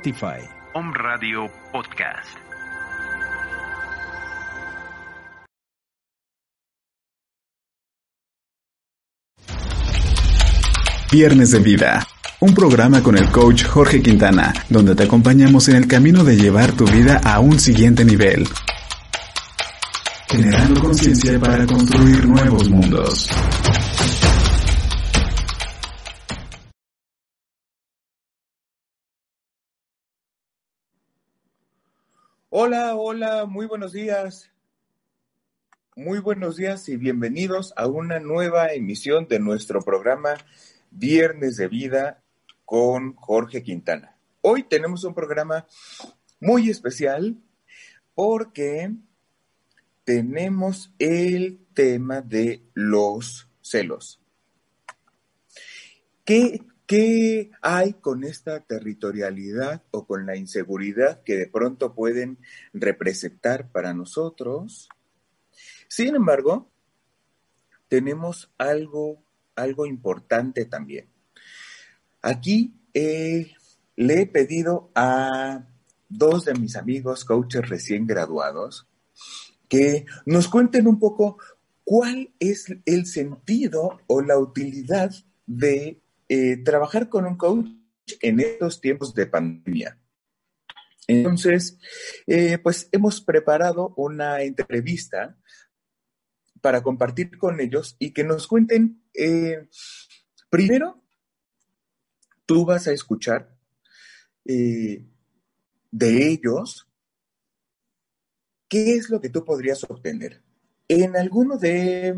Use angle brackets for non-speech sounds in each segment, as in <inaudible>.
Spotify. Om Radio Podcast. Viernes de Vida, un programa con el coach Jorge Quintana, donde te acompañamos en el camino de llevar tu vida a un siguiente nivel, generando conciencia para construir nuevos mundos. Hola, hola, muy buenos días. Muy buenos días y bienvenidos a una nueva emisión de nuestro programa Viernes de Vida con Jorge Quintana. Hoy tenemos un programa muy especial porque tenemos el tema de los celos. ¿Qué, ¿Qué hay con esta territorialidad o con la inseguridad que de pronto pueden representar para nosotros? Sin embargo, tenemos algo, algo importante también. Aquí eh, le he pedido a dos de mis amigos coaches recién graduados que nos cuenten un poco cuál es el sentido o la utilidad de eh, trabajar con un coach en estos tiempos de pandemia. Entonces, eh, pues hemos preparado una entrevista para compartir con ellos y que nos cuenten, eh, primero, tú vas a escuchar de ellos qué es lo que tú podrías obtener. En alguno de,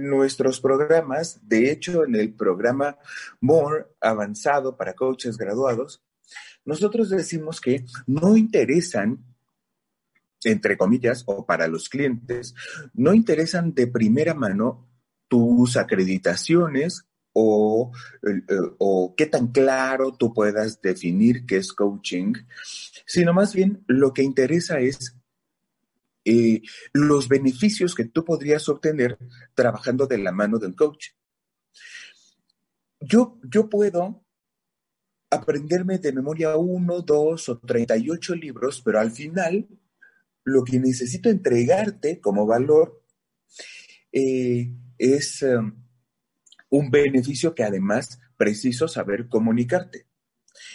nuestros programas, de hecho en el programa More avanzado para coaches graduados, nosotros decimos que no interesan, entre comillas, o para los clientes, no interesan de primera mano tus acreditaciones o, o, qué tan claro tú puedas definir qué es coaching, sino más bien lo que interesa es eh, los beneficios que tú podrías obtener trabajando de la mano de un coach. Yo, yo puedo aprenderme de memoria uno, dos o treinta y ocho libros, pero al final lo que necesito entregarte como valor eh, es um, un beneficio que además preciso saber comunicarte.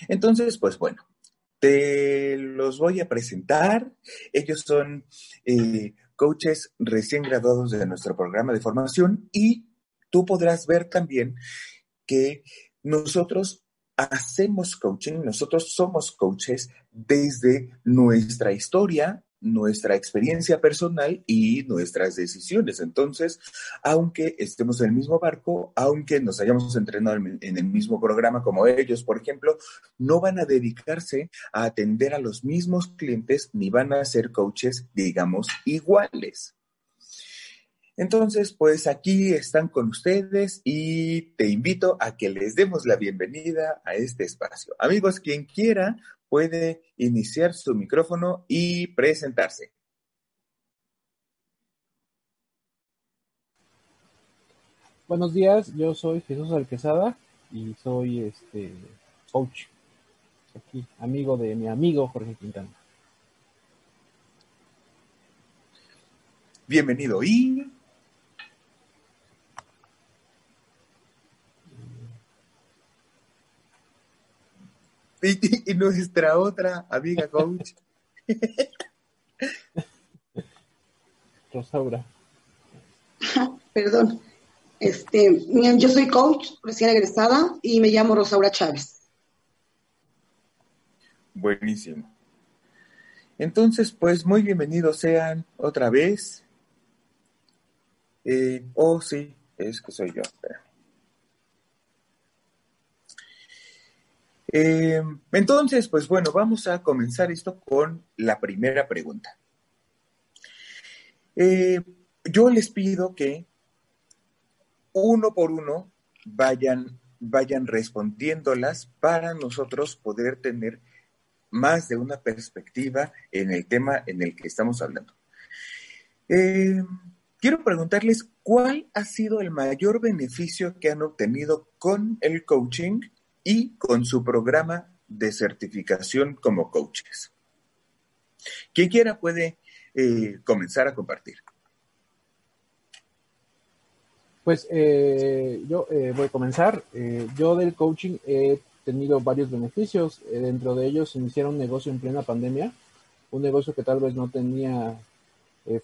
Entonces, pues bueno, te los voy a presentar. Ellos son eh, coaches recién graduados de nuestro programa de formación y tú podrás ver también que nosotros hacemos coaching, nosotros somos coaches desde nuestra historia, nuestra experiencia personal y nuestras decisiones. Entonces, aunque estemos en el mismo barco, aunque nos hayamos entrenado en el mismo programa como ellos, por ejemplo, no van a dedicarse a atender a los mismos clientes ni van a ser coaches, digamos, iguales. Entonces, pues aquí están con ustedes y te invito a que les demos la bienvenida a este espacio. Amigos, quien quiera puede iniciar su micrófono y presentarse. Buenos días, yo soy Jesús Alquezada y soy este coach aquí, amigo de mi amigo Jorge Quintana. Bienvenido y <laughs> Y, nuestra otra amiga coach. <laughs> Rosaura. Perdón. Este, yo soy coach recién egresada y me llamo Rosaura Chávez. Buenísimo. Entonces, pues muy bienvenidos sean otra vez. Eh, oh, sí, es que soy yo. Eh, entonces, pues bueno, vamos a comenzar esto con la primera pregunta. Eh, yo les pido que uno por uno vayan, vayan respondiéndolas para nosotros poder tener más de una perspectiva en el tema en el que estamos hablando. Eh, quiero preguntarles cuál ha sido el mayor beneficio que han obtenido con el coaching y con su programa de certificación como coaches. Quien quiera puede eh, comenzar a compartir. Pues eh, yo eh, voy a comenzar. yo del coaching he tenido varios beneficios. dentro de ellos iniciar un negocio en plena pandemia, un negocio que tal vez no tenía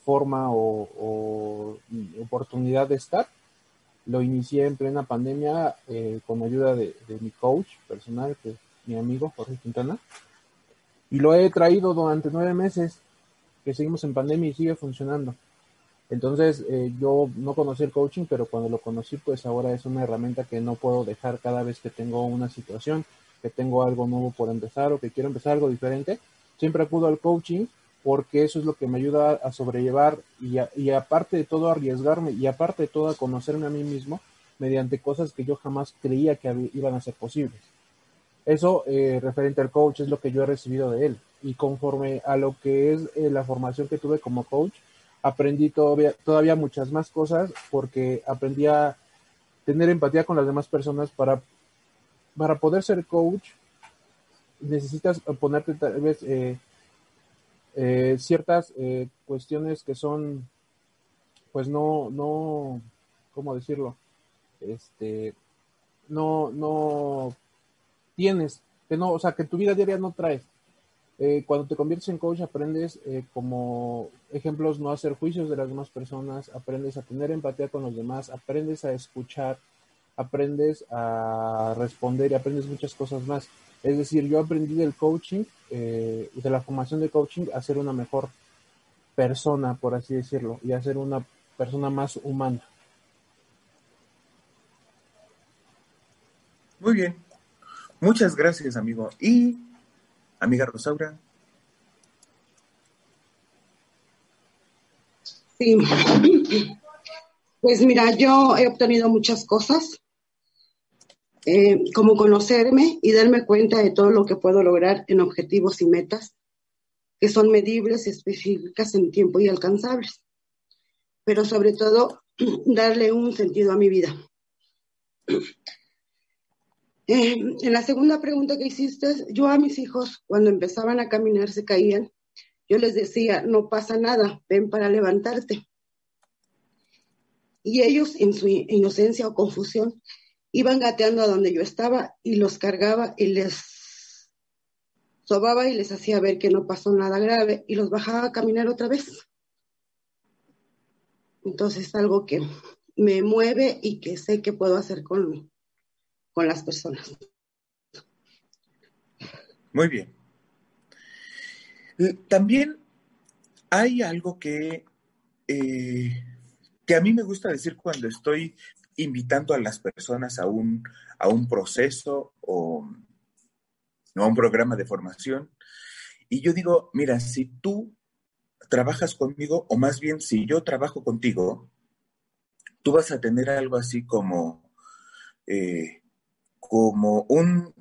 forma o, oportunidad de estar. Lo inicié en plena pandemia con ayuda de, de, mi coach personal, que es mi amigo Jorge Quintana. Y lo he traído durante nueve meses que seguimos en pandemia y sigue funcionando. Entonces, eh, yo no conocí el coaching, pero cuando lo conocí, pues ahora es una herramienta que no puedo dejar cada vez que tengo una situación, que tengo algo nuevo por empezar o que quiero empezar algo diferente. Siempre acudo al coaching porque eso es lo que me ayuda a sobrellevar y, aparte de todo arriesgarme y aparte de todo a conocerme a mí mismo mediante cosas que yo jamás creía que iban a ser posibles. Eso eh, referente al coach es lo que yo he recibido de él. Y conforme a lo que es eh, la formación que tuve como coach, aprendí todavía, todavía muchas más cosas porque aprendí a tener empatía con las demás personas para, para poder ser coach. Necesitas ponerte tal vez eh, ciertas cuestiones que son, pues no, no, ¿cómo decirlo? Este, no, no tienes, que no, o sea, que tu vida diaria no traes. Eh, cuando te conviertes en coach aprendes eh, como ejemplos no hacer juicios de las demás personas, aprendes a tener empatía con los demás, aprendes a escuchar, aprendes a responder y aprendes muchas cosas más. Es decir, yo aprendí del coaching, eh, de la formación de coaching, a ser una mejor persona, por así decirlo, y a ser una persona más humana. Muy bien, Muchas gracias, amigo. Y, amiga Rosaura. Sí. <clears throat> Pues mira, yo he obtenido muchas cosas, eh, como conocerme y darme cuenta de todo lo que puedo lograr en objetivos y metas que son medibles, específicas en tiempo y alcanzables. Pero sobre todo, <clears throat> darle un sentido a mi vida. <clears throat> Eh, en la segunda pregunta que hiciste, yo a mis hijos, cuando empezaban a caminar, se caían. Yo les decía, no pasa nada, ven para levantarte. Y ellos, en su inocencia o confusión, iban gateando a donde yo estaba y los cargaba y les sobaba y les hacía ver que no pasó nada grave y los bajaba a caminar otra vez. Entonces, es algo que me mueve y que sé que puedo hacer con, con las personas. Muy bien. También hay algo que, eh, que a mí me gusta decir cuando estoy invitando a las personas a un, a un proceso o a un programa de formación. Y yo digo, mira, si tú trabajas conmigo, o más bien si yo trabajo contigo, tú vas a tener algo así como eh, como un,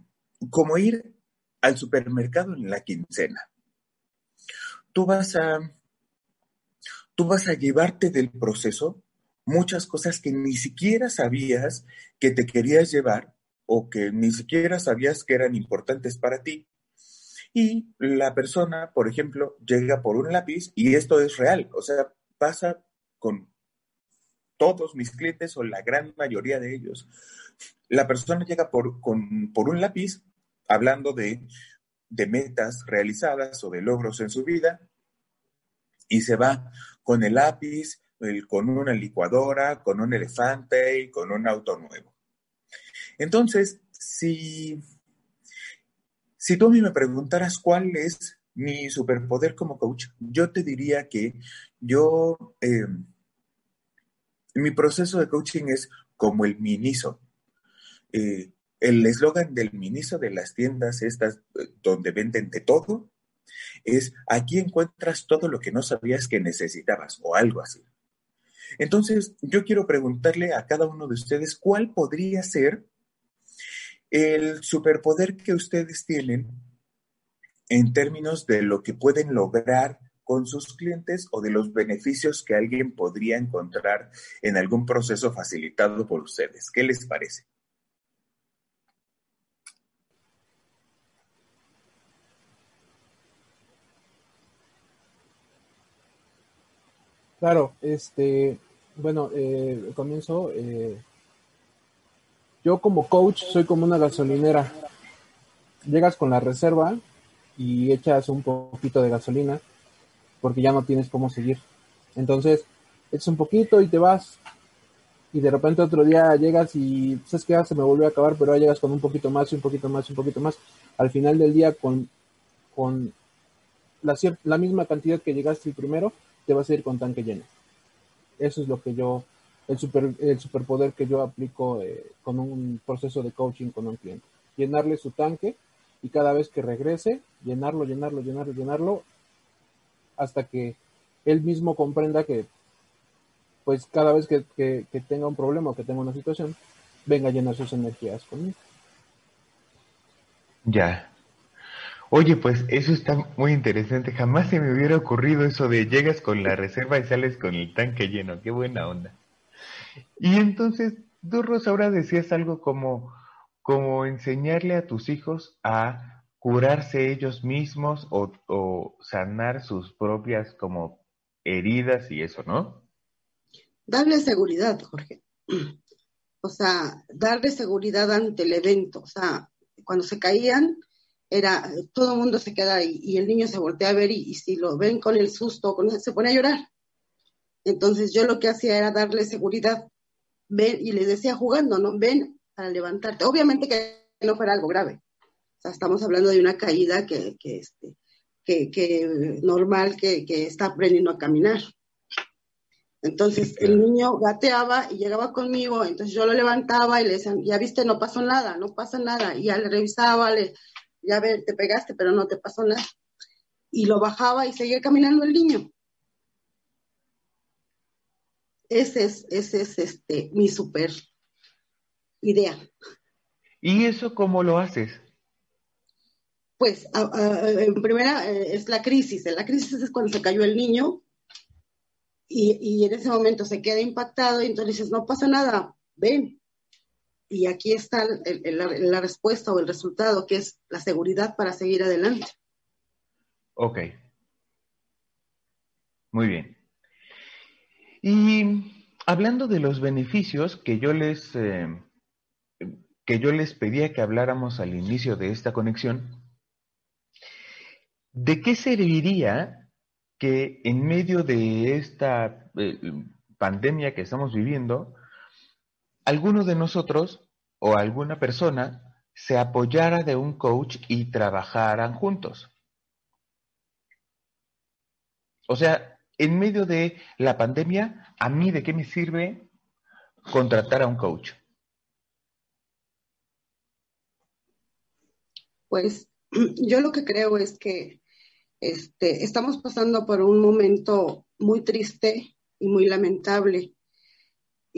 como ir al supermercado en la quincena. Tú vas a, tú vas a llevarte del proceso muchas cosas que ni siquiera sabías que te querías llevar o que ni siquiera sabías que eran importantes para ti. Y la persona, por ejemplo, llega por un lápiz y esto es real, o sea, pasa con todos mis clientes o la gran mayoría de ellos la persona llega por, por un lápiz hablando de, metas realizadas o de logros en su vida y se va con el lápiz, con una licuadora, con un elefante y con un auto nuevo. Entonces, si, si tú a mí me preguntaras cuál es mi superpoder como coach, yo te diría que yo, eh, mi proceso de coaching es como el miniso. Eh, el eslogan del ministro de las tiendas estas eh, donde venden de todo es aquí encuentras todo lo que no sabías que necesitabas o algo así. Entonces, yo quiero preguntarle a cada uno de ustedes cuál podría ser el superpoder que ustedes tienen en términos de lo que pueden lograr con sus clientes o de los beneficios que alguien podría encontrar en algún proceso facilitado por ustedes. ¿Qué les parece? Claro, este, bueno, eh, comienzo. Eh, yo como coach soy como una gasolinera. Llegas con la reserva y echas un poquito de gasolina porque ya no tienes cómo seguir. Entonces, echas un poquito y te vas. Y de repente otro día llegas y sabes que ya se me volvió a acabar, pero ahora llegas con un poquito más y un poquito más y un poquito más. Al final del día, con, con la, la misma cantidad que llegaste el primero, te vas a ir con tanque lleno. Eso es lo que yo, el, super, el superpoder que yo aplico eh, con un proceso de coaching con un cliente. Llenarle su tanque y cada vez que regrese, llenarlo, llenarlo, llenarlo, llenarlo, hasta que él mismo comprenda que, pues cada vez que, que, que tenga un problema o que tenga una situación, venga a llenar sus energías conmigo. Ya, Oye, pues eso está muy interesante. Jamás se me hubiera ocurrido eso de llegas con la reserva y sales con el tanque lleno. Qué buena onda. Y entonces, tú, ahora decías algo como, como enseñarle a tus hijos a curarse ellos mismos o, o sanar sus propias como heridas y eso, ¿no? Darle seguridad, Jorge. O sea, darle seguridad ante el evento. O sea, cuando se caían, era, todo el mundo se queda ahí y el niño se voltea a ver y, si lo ven con el susto, con se pone a llorar. Entonces yo lo que hacía era darle seguridad, ven, y les decía jugando, ¿no? Ven para levantarte. Obviamente que no fuera algo grave. O sea, estamos hablando de una caída que, que, este, que, que normal, que, que está aprendiendo a caminar. Entonces el niño gateaba y llegaba conmigo, entonces yo lo levantaba y le decía, ya viste, no pasó nada, no pasa nada. Y ya le revisaba, le, ya ver, te pegaste, pero no te pasó nada. Y lo bajaba y seguía caminando el niño. Ese es, ese es este, mi super idea. ¿Y eso cómo lo haces? Pues, en primera eh, es la crisis. En la crisis es cuando se cayó el niño y, y en ese momento se queda impactado y entonces dices, no pasa nada, ven, y aquí está la respuesta o el resultado, que es la seguridad para seguir adelante. Ok. Muy bien. Y hablando de los beneficios que yo les, eh, que yo les pedía que habláramos al inicio de esta conexión, ¿de qué serviría que en medio de esta eh, pandemia que estamos viviendo, alguno de nosotros o alguna persona se apoyara de un coach y trabajaran juntos. O sea, en medio de la pandemia, ¿a mí de qué me sirve contratar a un coach? Pues yo lo que creo es que este, estamos pasando por un momento muy triste y muy lamentable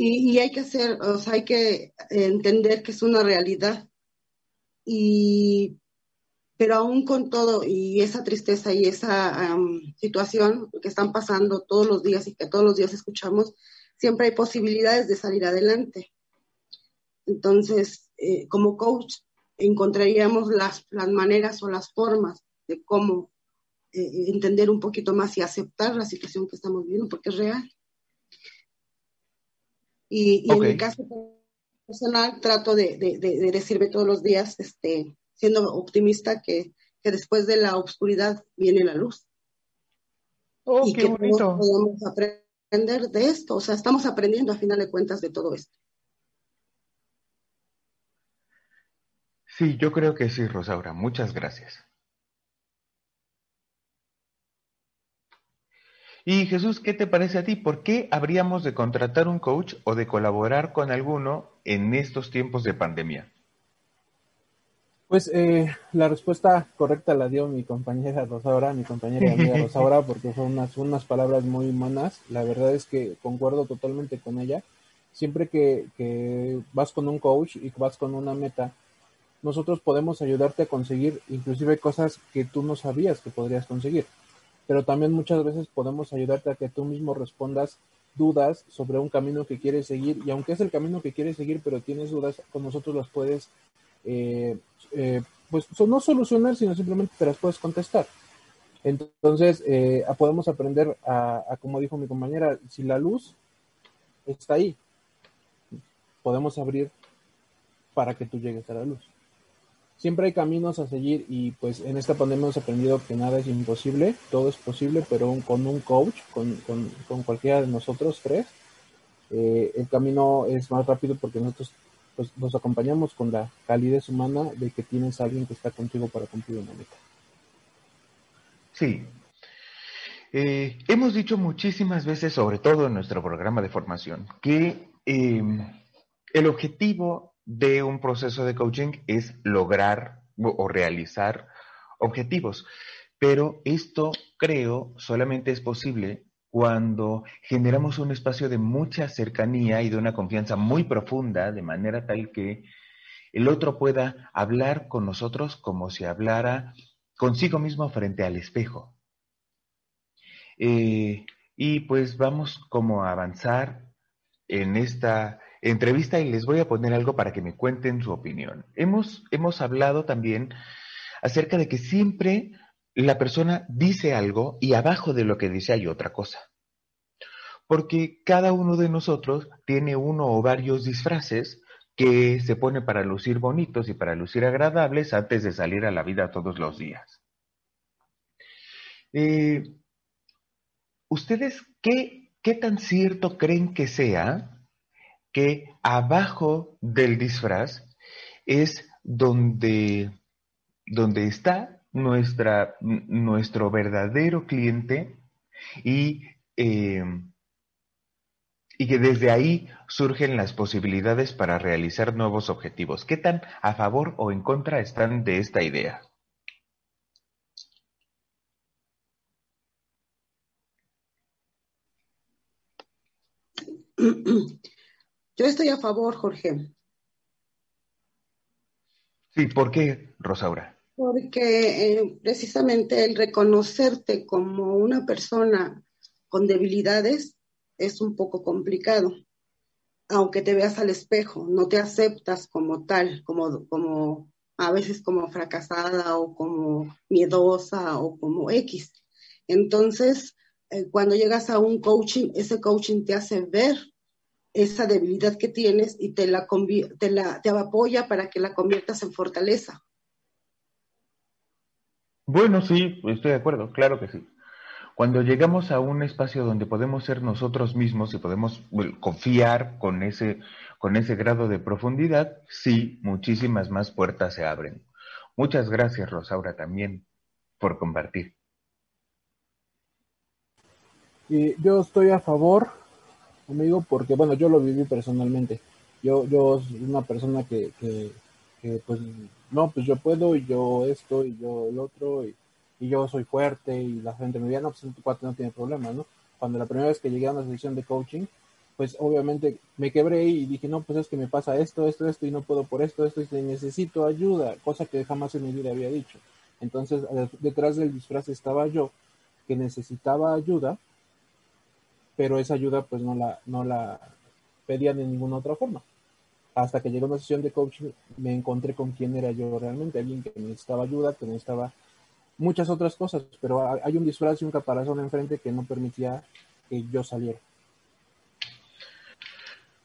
y, hay que hacer, o sea, hay que entender que es una realidad. Y, pero aún con todo y esa tristeza y esa situación que están pasando todos los días y que todos los días escuchamos, siempre hay posibilidades de salir adelante. Entonces, eh, como coach, encontraríamos las, las, maneras o las formas de cómo eh, entender un poquito más y aceptar la situación que estamos viviendo, porque es real. Y, en mi caso personal trato de, decirme todos los días, este, siendo optimista, que, después de la oscuridad viene la luz. Oh, y que podemos aprender de esto. O sea, estamos aprendiendo a final de cuentas de todo esto. Sí, yo creo que sí, Rosaura. Muchas gracias. Y Jesús, ¿qué te parece a ti? ¿Por qué habríamos de contratar un coach o de colaborar con alguno en estos tiempos de pandemia? Pues eh, la respuesta correcta la dio mi compañera Rosaura, mi compañera amiga Rosaura, <laughs> porque son unas, unas palabras muy humanas. La verdad es que concuerdo totalmente con ella. Siempre que, que vas con un coach y vas con una meta, nosotros podemos ayudarte a conseguir inclusive cosas que tú no sabías que podrías conseguir pero también muchas veces podemos ayudarte a que tú mismo respondas dudas sobre un camino que quieres seguir y aunque es el camino que quieres seguir pero tienes dudas con nosotros las puedes eh, eh, pues no solucionar sino simplemente te las puedes contestar Entonces, eh, podemos aprender a, como dijo mi compañera, si la luz está ahí, podemos abrir para que tú llegues a la luz. Siempre hay caminos a seguir y pues en esta pandemia hemos aprendido que nada es imposible, todo es posible, pero con un coach, con, con, cualquiera de nosotros tres, eh, el camino es más rápido porque nosotros pues, nos acompañamos con la calidez humana de que tienes alguien que está contigo para cumplir una meta. Sí. Eh, hemos dicho muchísimas veces, sobre todo en nuestro programa de formación, que em, el objetivo de un proceso de coaching es lograr o realizar objetivos. Pero esto creo solamente es posible cuando generamos un espacio de mucha cercanía y de una confianza muy profunda, de manera tal que el otro pueda hablar con nosotros como si hablara consigo mismo frente al espejo. Eh, y pues vamos como a avanzar en esta entrevista y les voy a poner algo para que me cuenten su opinión. Hemos, hemos hablado también acerca de que siempre la persona dice algo y abajo de lo que dice hay otra cosa. Porque cada uno de nosotros tiene uno o varios disfraces que se pone para lucir bonitos y para lucir agradables antes de salir a la vida todos los días. Eh, ¿Ustedes qué, qué tan cierto creen que sea que abajo del disfraz es donde, donde está nuestra, nuestro verdadero cliente y, eh, y que desde ahí surgen las posibilidades para realizar nuevos objetivos. ¿Qué tan a favor o en contra están de esta idea? <clears throat> Yo estoy a favor, Jorge. Sí, ¿por qué, Rosaura? Porque eh, precisamente el reconocerte como una persona con debilidades es un poco complicado. Aunque te veas al espejo, no te aceptas como tal, como, como a veces como fracasada o como miedosa o como X. Entonces, eh, cuando llegas a un coaching, ese coaching te hace ver esa debilidad que tienes y te la, te la te apoya para que la conviertas en fortaleza. Bueno, sí, estoy de acuerdo, claro que sí. Cuando llegamos a un espacio donde podemos ser nosotros mismos y podemos confiar con ese, con ese grado de profundidad, sí, muchísimas más puertas se abren. Muchas gracias, Rosaura, también por compartir. Y yo estoy a favor conmigo porque, bueno, yo lo viví personalmente. Yo, yo soy una persona que, que, pues, no, pues yo puedo y yo esto y yo el otro y, yo soy fuerte y la gente me dice, no, pues tu cuate no tiene problema, ¿no? Cuando la primera vez que llegué a una sesión de coaching, pues obviamente me quebré y dije, no, pues es que me pasa esto, esto, esto y no puedo por esto, esto y necesito ayuda, cosa que jamás en mi vida había dicho. Entonces, detrás del disfraz estaba yo, que necesitaba ayuda pero esa ayuda pues no la, no la pedía de ninguna otra forma. Hasta que llegó una sesión de coaching me encontré con quién era yo realmente, alguien que necesitaba ayuda, que necesitaba muchas otras cosas, pero hay un disfraz y un caparazón enfrente que no permitía que yo saliera.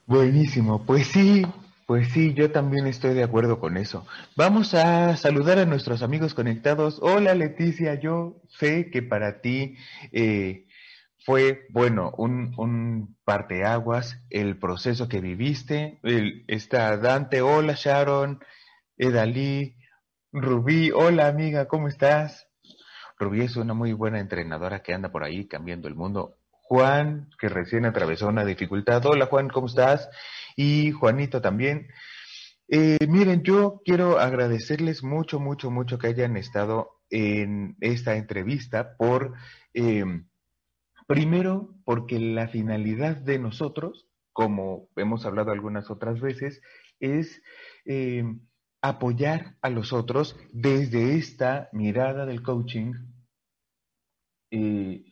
Buenísimo, pues sí, pues sí, yo también estoy de acuerdo con eso. Vamos a saludar a nuestros amigos conectados. Hola Leticia, yo sé que para ti eh, fue, bueno, un, un parteaguas, el proceso que viviste. El, está Dante, hola Sharon, Edalí, Rubí, hola amiga, ¿cómo estás? Rubí es una muy buena entrenadora que anda por ahí cambiando el mundo. Juan, que recién atravesó una dificultad. Hola Juan, ¿cómo estás? Y Juanito también. Eh, miren, yo quiero agradecerles mucho, mucho, mucho que hayan estado en esta entrevista por... Eh, Primero, porque la finalidad de nosotros, como hemos hablado algunas otras veces, es eh, apoyar a los otros desde esta mirada del coaching eh,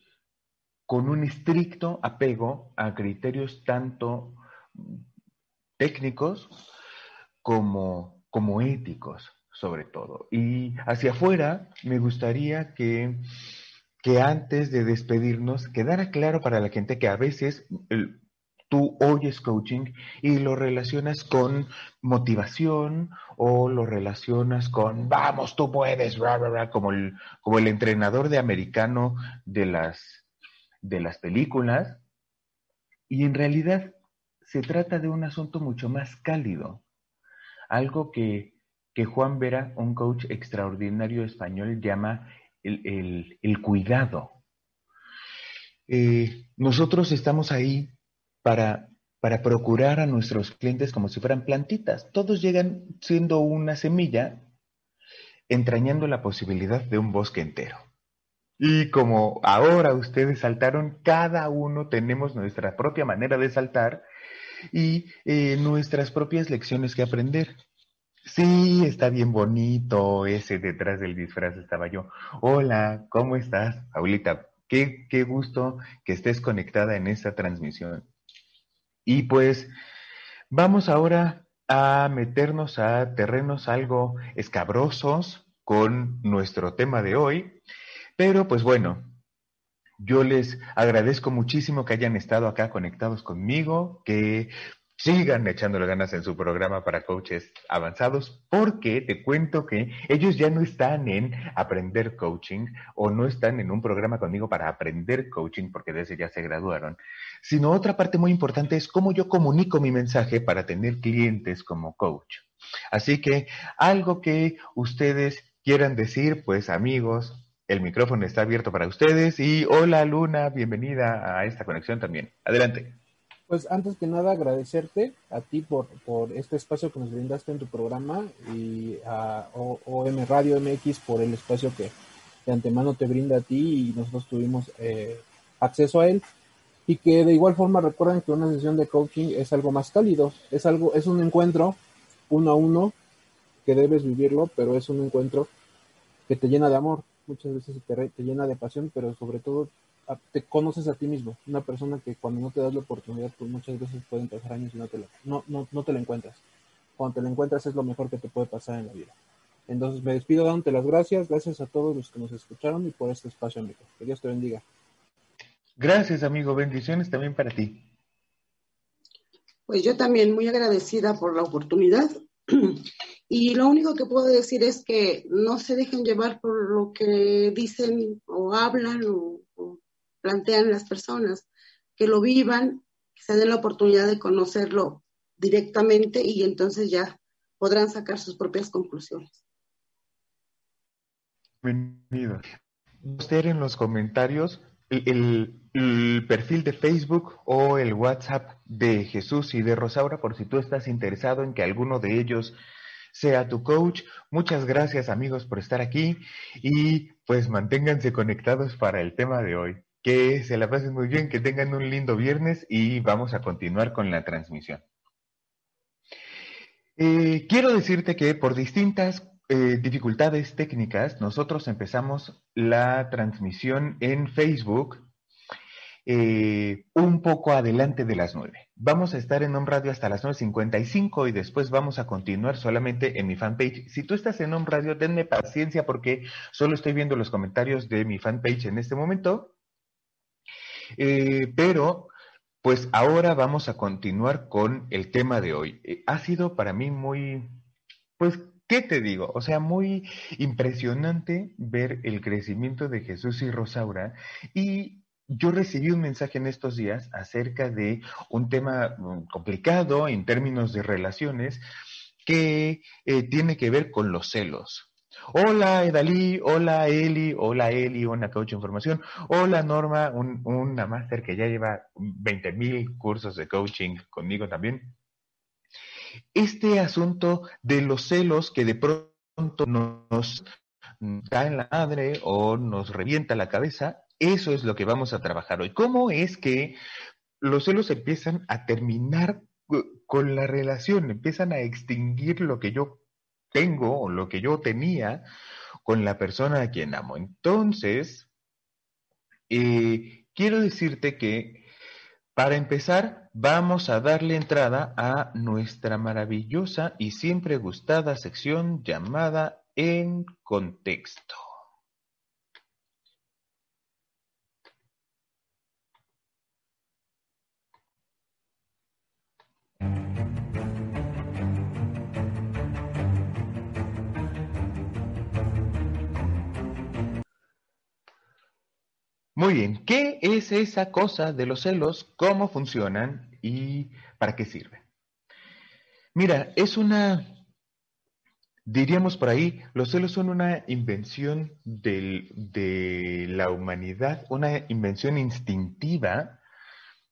con un estricto apego a criterios tanto técnicos como, como éticos, sobre todo. Y hacia afuera me gustaría que que antes de despedirnos quedara claro para la gente que a veces tú oyes coaching y lo relacionas con motivación o lo relacionas con vamos, tú puedes, como, el, como el entrenador de americano de las, de las películas. Y en realidad se trata de un asunto mucho más cálido, algo que, que Juan Vera, un coach extraordinario español, llama el, el, cuidado. Eh, nosotros estamos ahí para, para procurar a nuestros clientes como si fueran plantitas. Todos llegan siendo una semilla, entrañando la posibilidad de un bosque entero. Y como ahora ustedes saltaron, cada uno tenemos nuestra propia manera de saltar y eh, nuestras propias lecciones que aprender. Sí, está bien bonito ese detrás del disfraz estaba yo. Hola, ¿cómo estás, Paulita? Qué, qué gusto que estés conectada en esta transmisión. Y pues vamos ahora a meternos a terrenos algo escabrosos con nuestro tema de hoy. Pero pues bueno, yo les agradezco muchísimo que hayan estado acá conectados conmigo, que sigan echándole ganas en su programa para coaches avanzados, porque te cuento que ellos ya no están en aprender coaching o no están en un programa conmigo para aprender coaching, porque desde ya se graduaron, sino otra parte muy importante es cómo yo comunico mi mensaje para tener clientes como coach. Así que algo que ustedes quieran decir, pues amigos, el micrófono está abierto para ustedes y hola Luna, bienvenida a esta conexión también. Adelante. Pues antes que nada agradecerte a ti por, por este espacio que nos brindaste en tu programa y a OM Radio MX por el espacio que de antemano te brinda a ti y nosotros tuvimos eh, acceso a él. Y que de igual forma recuerden que una sesión de coaching es algo más cálido, es algo, es un encuentro uno a uno que debes vivirlo, pero es un encuentro que te llena de amor, muchas veces te, te llena de pasión, pero sobre todo te conoces a ti mismo. Una persona que cuando no te das la oportunidad, pues muchas veces pueden pasar años y no te la, no, no, no te la encuentras. Cuando te la encuentras es lo mejor que te puede pasar en la vida. Entonces me despido dándote las gracias, gracias a todos los que nos escucharon y por este espacio, amigo. Que Dios te bendiga. Gracias, amigo. Bendiciones también para ti. Pues yo también muy agradecida por la oportunidad. <clears throat> Y lo único que puedo decir es que no se dejen llevar por lo que dicen o hablan o plantean las personas, que lo vivan, que se den la oportunidad de conocerlo directamente y entonces ya podrán sacar sus propias conclusiones. Bienvenido. Usted en los comentarios el, el, perfil de Facebook o el WhatsApp de Jesús y de Rosaura por si tú estás interesado en que alguno de ellos sea tu coach. Muchas gracias amigos por estar aquí y pues manténganse conectados para el tema de hoy. Que se la pasen muy bien, que tengan un lindo viernes y vamos a continuar con la transmisión. Eh, quiero decirte que por distintas eh, dificultades técnicas, nosotros empezamos la transmisión en Facebook eh, un poco adelante de las 9. Vamos a estar en un Radio hasta las 9.55 y después vamos a continuar solamente en mi fanpage. Si tú estás en un Radio, denme paciencia porque solo estoy viendo los comentarios de mi fanpage en este momento eh, pero, pues ahora vamos a continuar con el tema de hoy. Eh, ha sido para mí muy, pues, ¿qué te digo? O sea, muy impresionante ver el crecimiento de Jesús y Rosaura y yo recibí un mensaje en estos días acerca de un tema mm, complicado en términos de relaciones que eh, tiene que ver con los celos. Hola Edalí, hola Eli, hola Eli, una coach de información. Hola Norma, una máster que ya lleva 20 mil cursos de coaching conmigo también. Este asunto de los celos que de pronto nos da en la madre o nos revienta la cabeza, eso es lo que vamos a trabajar hoy. ¿Cómo es que los celos empiezan a terminar con la relación, empiezan a extinguir lo que yo tengo o lo que yo tenía con la persona a quien amo. Entonces, eh, quiero decirte que para empezar, vamos a darle entrada a nuestra maravillosa y siempre gustada sección llamada En Contexto. Muy bien, ¿qué es esa cosa de los celos? ¿Cómo funcionan y para qué sirven? Mira, es una, diríamos por ahí, los celos son una invención de la humanidad, una invención instintiva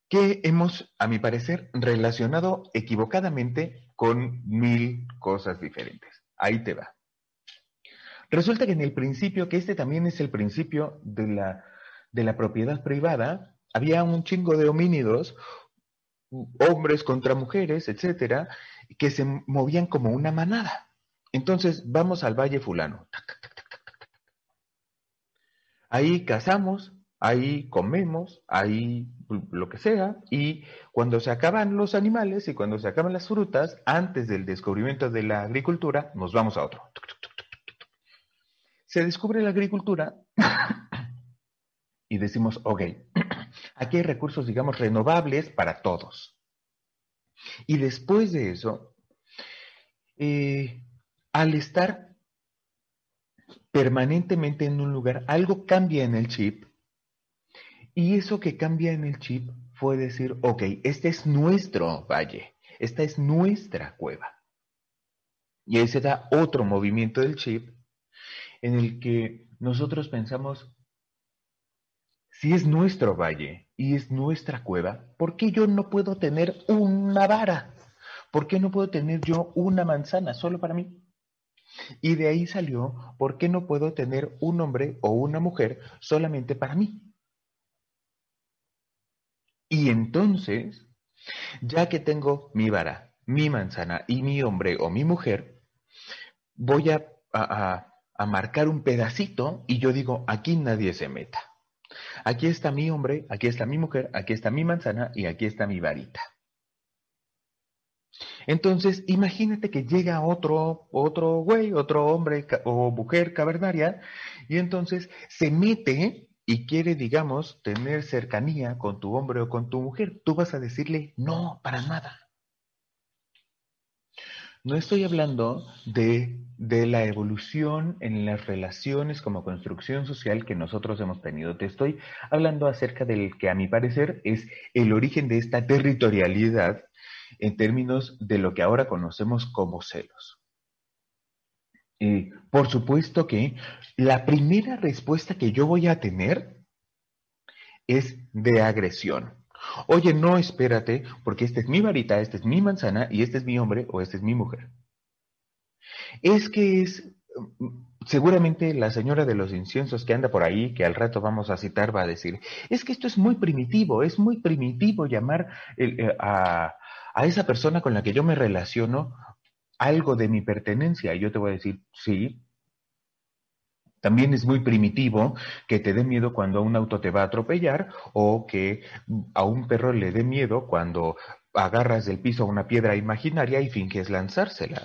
que hemos, a mi parecer, relacionado equivocadamente con mil cosas diferentes. Ahí te va. Resulta que en el principio, que este también es el principio de la, de la propiedad privada, había un chingo de homínidos, hombres contra mujeres, etcétera, que se movían como una manada. Entonces, vamos al Valle Fulano. Ahí cazamos, ahí comemos, ahí lo que sea, y cuando se acaban los animales y cuando se acaban las frutas, antes del descubrimiento de la agricultura, nos vamos a otro. Se descubre la agricultura <laughs> y decimos, ok, <clears throat> aquí hay recursos, digamos, renovables para todos. Y después de eso, eh, al estar permanentemente en un lugar, algo cambia en el chip. Y eso que cambia en el chip fue decir, ok, este es nuestro valle, esta es nuestra cueva. Y ahí se da otro movimiento del chip en el que nosotros pensamos, si es nuestro valle y es nuestra cueva, ¿por qué yo no puedo tener una vara? ¿Por qué no puedo tener yo una manzana solo para mí? Y de ahí salió, ¿por qué no puedo tener un hombre o una mujer solamente para mí? Y entonces, ya que tengo mi vara, mi manzana y mi hombre o mi mujer, voy a, a- a- marcar un pedacito y yo digo, aquí nadie se meta. Aquí está mi hombre, aquí está mi mujer, aquí está mi manzana y aquí está mi varita. Entonces, imagínate que llega otro, otro güey, otro hombre o mujer cavernaria, y entonces se mete y quiere, digamos, tener cercanía con tu hombre o con tu mujer. Tú vas a decirle, no, para nada. No estoy hablando de, de la evolución en las relaciones como construcción social que nosotros hemos tenido. Te estoy hablando acerca del que a mi parecer es el origen de esta territorialidad en términos de lo que ahora conocemos como celos. Eh, por supuesto que la primera respuesta que yo voy a tener es de agresión. Oye, no, espérate, porque esta es mi varita, esta es mi manzana y este es mi hombre o esta es mi mujer. Es que es, mm, seguramente la señora de los inciensos que anda por ahí, que al rato vamos a citar, va a decir, es que esto es muy primitivo, es muy primitivo llamar eh, a, a esa persona con la que yo me relaciono algo de mi pertenencia. Y yo te voy a decir, sí. También es muy primitivo que te dé miedo cuando un auto te va a atropellar o que a un perro le dé miedo cuando agarras del piso una piedra imaginaria y finges lanzársela.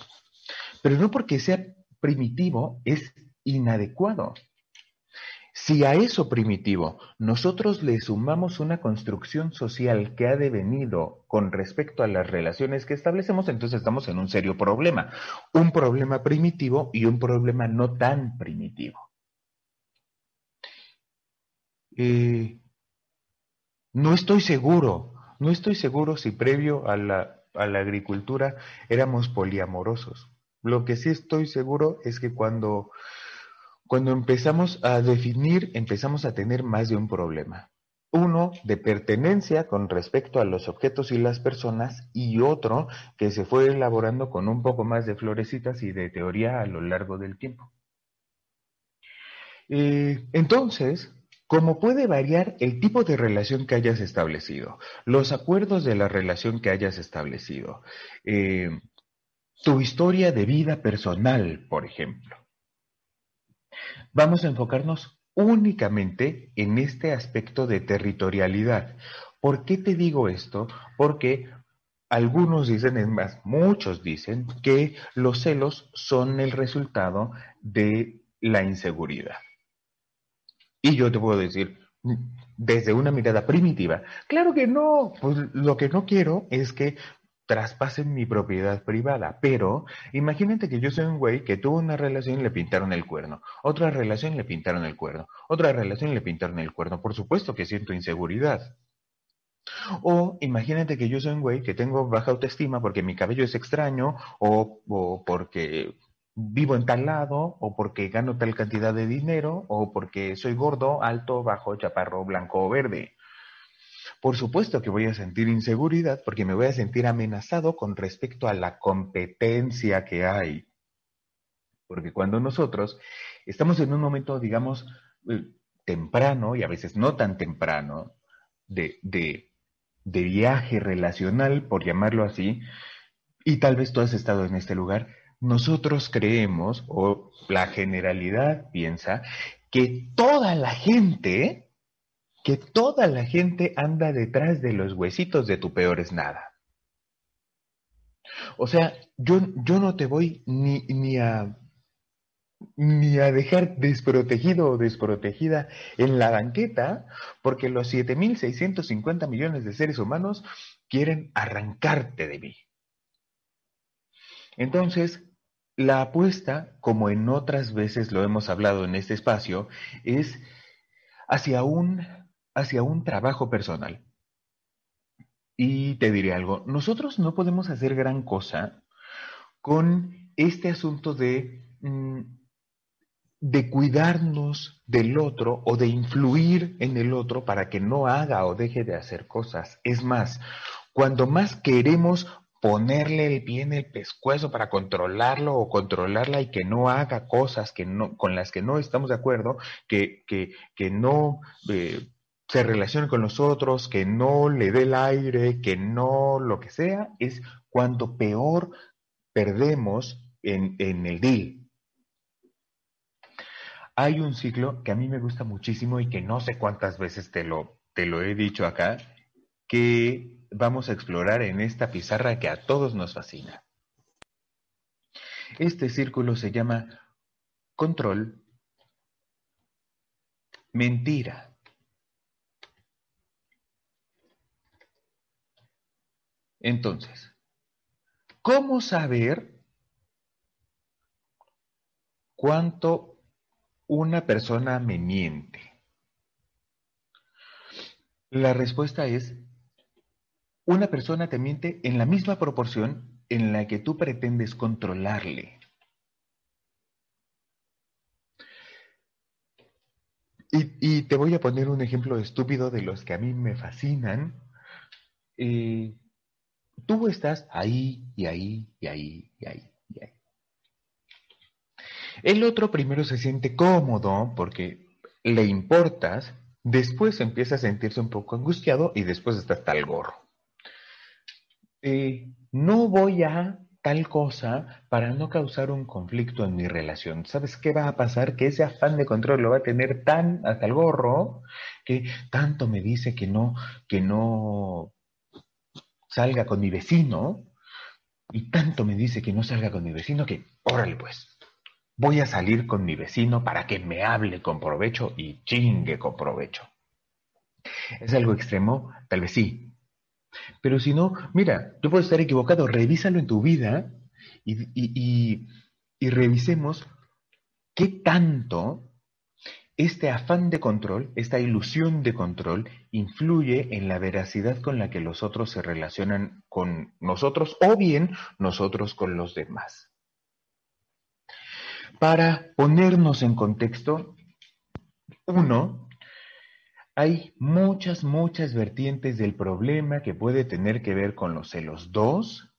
Pero no porque sea primitivo es inadecuado. Si a eso primitivo nosotros le sumamos una construcción social que ha devenido con respecto a las relaciones que establecemos, entonces estamos en un serio problema. Un problema primitivo y un problema no tan primitivo. Eh, no estoy seguro, no estoy seguro si previo a la, agricultura éramos poliamorosos. Lo que sí estoy seguro es que cuando cuando empezamos a definir, empezamos a tener más de un problema. Uno de pertenencia con respecto a los objetos y las personas y otro que se fue elaborando con un poco más de florecitas y de teoría a lo largo del tiempo. Eh, entonces, como puede variar el tipo de relación que hayas establecido, los acuerdos de la relación que hayas establecido, eh, tu historia de vida personal, por ejemplo, Vamos a enfocarnos únicamente en este aspecto de territorialidad. ¿Por qué te digo esto? Porque algunos dicen, es más, muchos dicen que los celos son el resultado de la inseguridad. Y yo te puedo decir, desde una mirada primitiva, claro que no, pues lo que no quiero es que traspasen mi propiedad privada. Pero imagínate que yo soy un güey que tuvo una relación y le pintaron el cuerno, otra relación le pintaron el cuerno, otra relación le pintaron el cuerno. Por supuesto que siento inseguridad. O imagínate que yo soy un güey que tengo baja autoestima porque mi cabello es extraño o, o porque vivo en tal lado o porque gano tal cantidad de dinero o porque soy gordo, alto, bajo, chaparro, blanco o verde. Por supuesto que voy a sentir inseguridad porque me voy a sentir amenazado con respecto a la competencia que hay. Porque cuando nosotros estamos en un momento, digamos, eh, temprano y a veces no tan temprano de, de, de viaje relacional, por llamarlo así, y tal vez tú has estado en este lugar, nosotros creemos, o la generalidad piensa, que toda la gente que toda la gente anda detrás de los huesitos de tu peor es nada. O sea, yo, yo no te voy ni, ni, a, ni a dejar desprotegido o desprotegida en la banqueta, porque los 7.650 millones de seres humanos quieren arrancarte de mí. Entonces, la apuesta, como en otras veces lo hemos hablado en este espacio, es hacia un hacia un trabajo personal. Y te diré algo, nosotros no podemos hacer gran cosa con este asunto de, mm, de cuidarnos del otro o de influir en el otro para que no haga o deje de hacer cosas. Es más, cuando más queremos ponerle el pie en el pescuezo para controlarlo o controlarla y que no haga cosas que no, con las que no estamos de acuerdo, que, que, que no eh, se relacione con los otros, que no le dé el aire, que no lo que sea, es cuando peor perdemos en, en el deal. Hay un ciclo que a mí me gusta muchísimo y que no sé cuántas veces te lo, te lo he dicho acá, que vamos a explorar en esta pizarra que a todos nos fascina. Este círculo se llama control, mentira, Entonces, ¿cómo saber cuánto una persona me miente? La respuesta es, una persona te miente en la misma proporción en la que tú pretendes controlarle. Y, te voy a poner un ejemplo estúpido de los que a mí me fascinan. Eh, Tú estás ahí y ahí y ahí y ahí y ahí. El otro primero se siente cómodo porque le importas, después empieza a sentirse un poco angustiado y después está hasta el gorro. Eh, no voy a tal cosa para no causar un conflicto en mi relación. ¿Sabes qué va a pasar? Que ese afán de control lo va a tener tan hasta el gorro que tanto me dice que no, que no salga con mi vecino, y tanto me dice que no salga con mi vecino que, órale pues, voy a salir con mi vecino para que me hable con provecho y chingue con provecho. ¿Es algo extremo? Tal vez sí. Pero si no, mira, tú puedes estar equivocado, revísalo en tu vida y, y revisemos qué tanto este afán de control, esta ilusión de control, influye en la veracidad con la que los otros se relacionan con nosotros o bien nosotros con los demás. Para ponernos en contexto, uno, hay muchas, muchas vertientes del problema que puede tener que ver con los celos. Dos,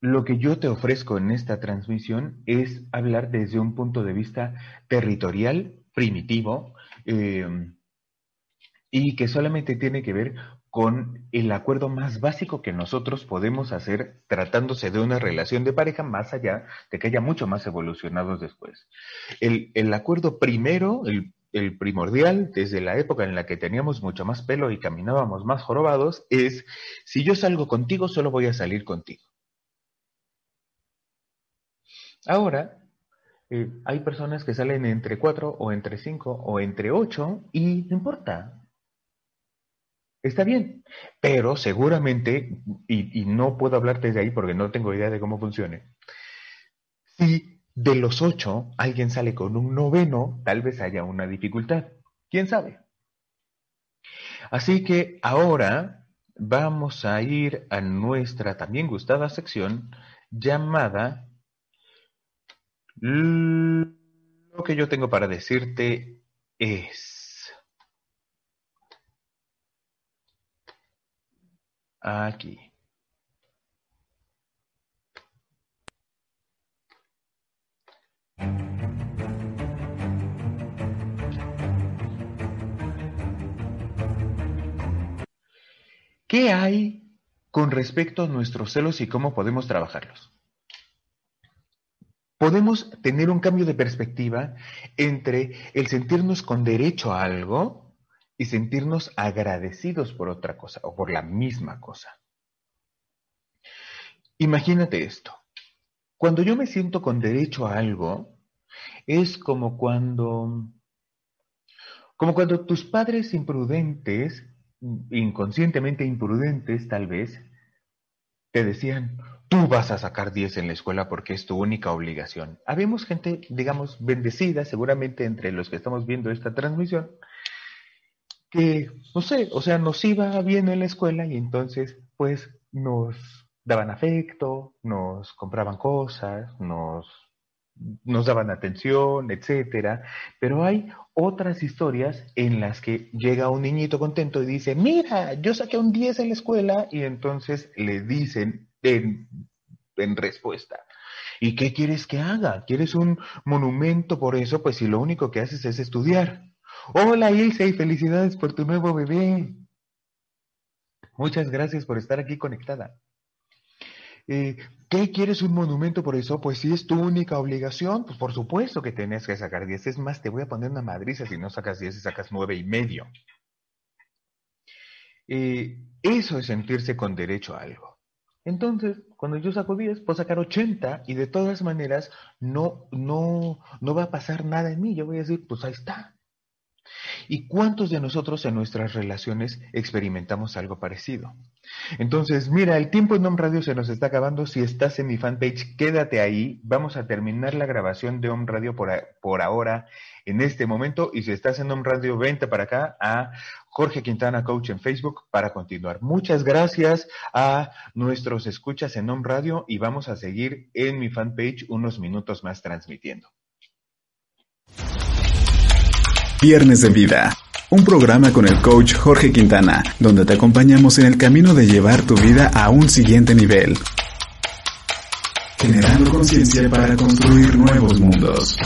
lo que yo te ofrezco en esta transmisión es hablar desde un punto de vista territorial primitivo em, y que solamente tiene que ver con el acuerdo más básico que nosotros podemos hacer tratándose de una relación de pareja más allá de que haya mucho más evolucionados después. El, el acuerdo primero, el, el primordial, desde la época en la que teníamos mucho más pelo y caminábamos más jorobados, es si yo salgo contigo, solo voy a salir contigo. Ahora, eh, hay personas que salen entre cuatro o entre cinco o entre ocho y no importa. Está bien, pero seguramente, y, no puedo hablar desde ahí porque no tengo idea de cómo funcione, si de los ocho alguien sale con un noveno, tal vez haya una dificultad. ¿Quién sabe? Así que ahora vamos a ir a nuestra también gustada sección llamada Lo que yo tengo para decirte es... Aquí. ¿Qué hay con respecto a nuestros celos y cómo podemos trabajarlos? Podemos tener un cambio de perspectiva entre el sentirnos con derecho a algo y sentirnos agradecidos por otra cosa o por la misma cosa. Imagínate esto. Cuando yo me siento con derecho a algo, es como cuando como cuando tus padres imprudentes, inconscientemente imprudentes tal vez, te decían, tú vas a sacar 10 en la escuela porque es tu única obligación. Habemos gente, digamos, bendecida, seguramente entre los que estamos viendo esta transmisión, que, no sé, o sea, nos iba bien en la escuela y entonces, pues, nos daban afecto, nos compraban cosas, nos, nos daban atención, etcétera. Pero hay otras historias en las que llega un niñito contento y dice, mira, yo saqué un 10 en la escuela y entonces le dicen en, en respuesta, ¿y qué quieres que haga? ¿Quieres un monumento por eso? Pues si lo único que haces es estudiar. Hola Ilse y felicidades por tu nuevo bebé. Muchas gracias por estar aquí conectada. Eh, ¿Qué quieres un monumento por eso? Pues si es tu única obligación, pues por supuesto que tenés que sacar 10. Es más, te voy a poner una madriza si no sacas 10 y sacas nueve y medio. Eh, eso es sentirse con derecho a algo. Entonces, cuando yo saco 10, puedo sacar 80 y de todas maneras no, no, no va a pasar nada en mí. Yo voy a decir, pues ahí está. ¿Y cuántos de nosotros en nuestras relaciones experimentamos algo parecido? Entonces, mira, el tiempo en Home Radio se nos está acabando. Si estás en mi fanpage, quédate ahí. Vamos a terminar la grabación de Home Radio por, por ahora, en este momento. Y si estás en Home Radio, vente para acá a Jorge Quintana Coach en Facebook para continuar. Muchas gracias a nuestros escuchas en Home Radio y vamos a seguir en mi fanpage unos minutos más transmitiendo. Viernes de Vida, un programa con el coach Jorge Quintana, donde te acompañamos en el camino de llevar tu vida a un siguiente nivel, generando conciencia para construir nuevos mundos.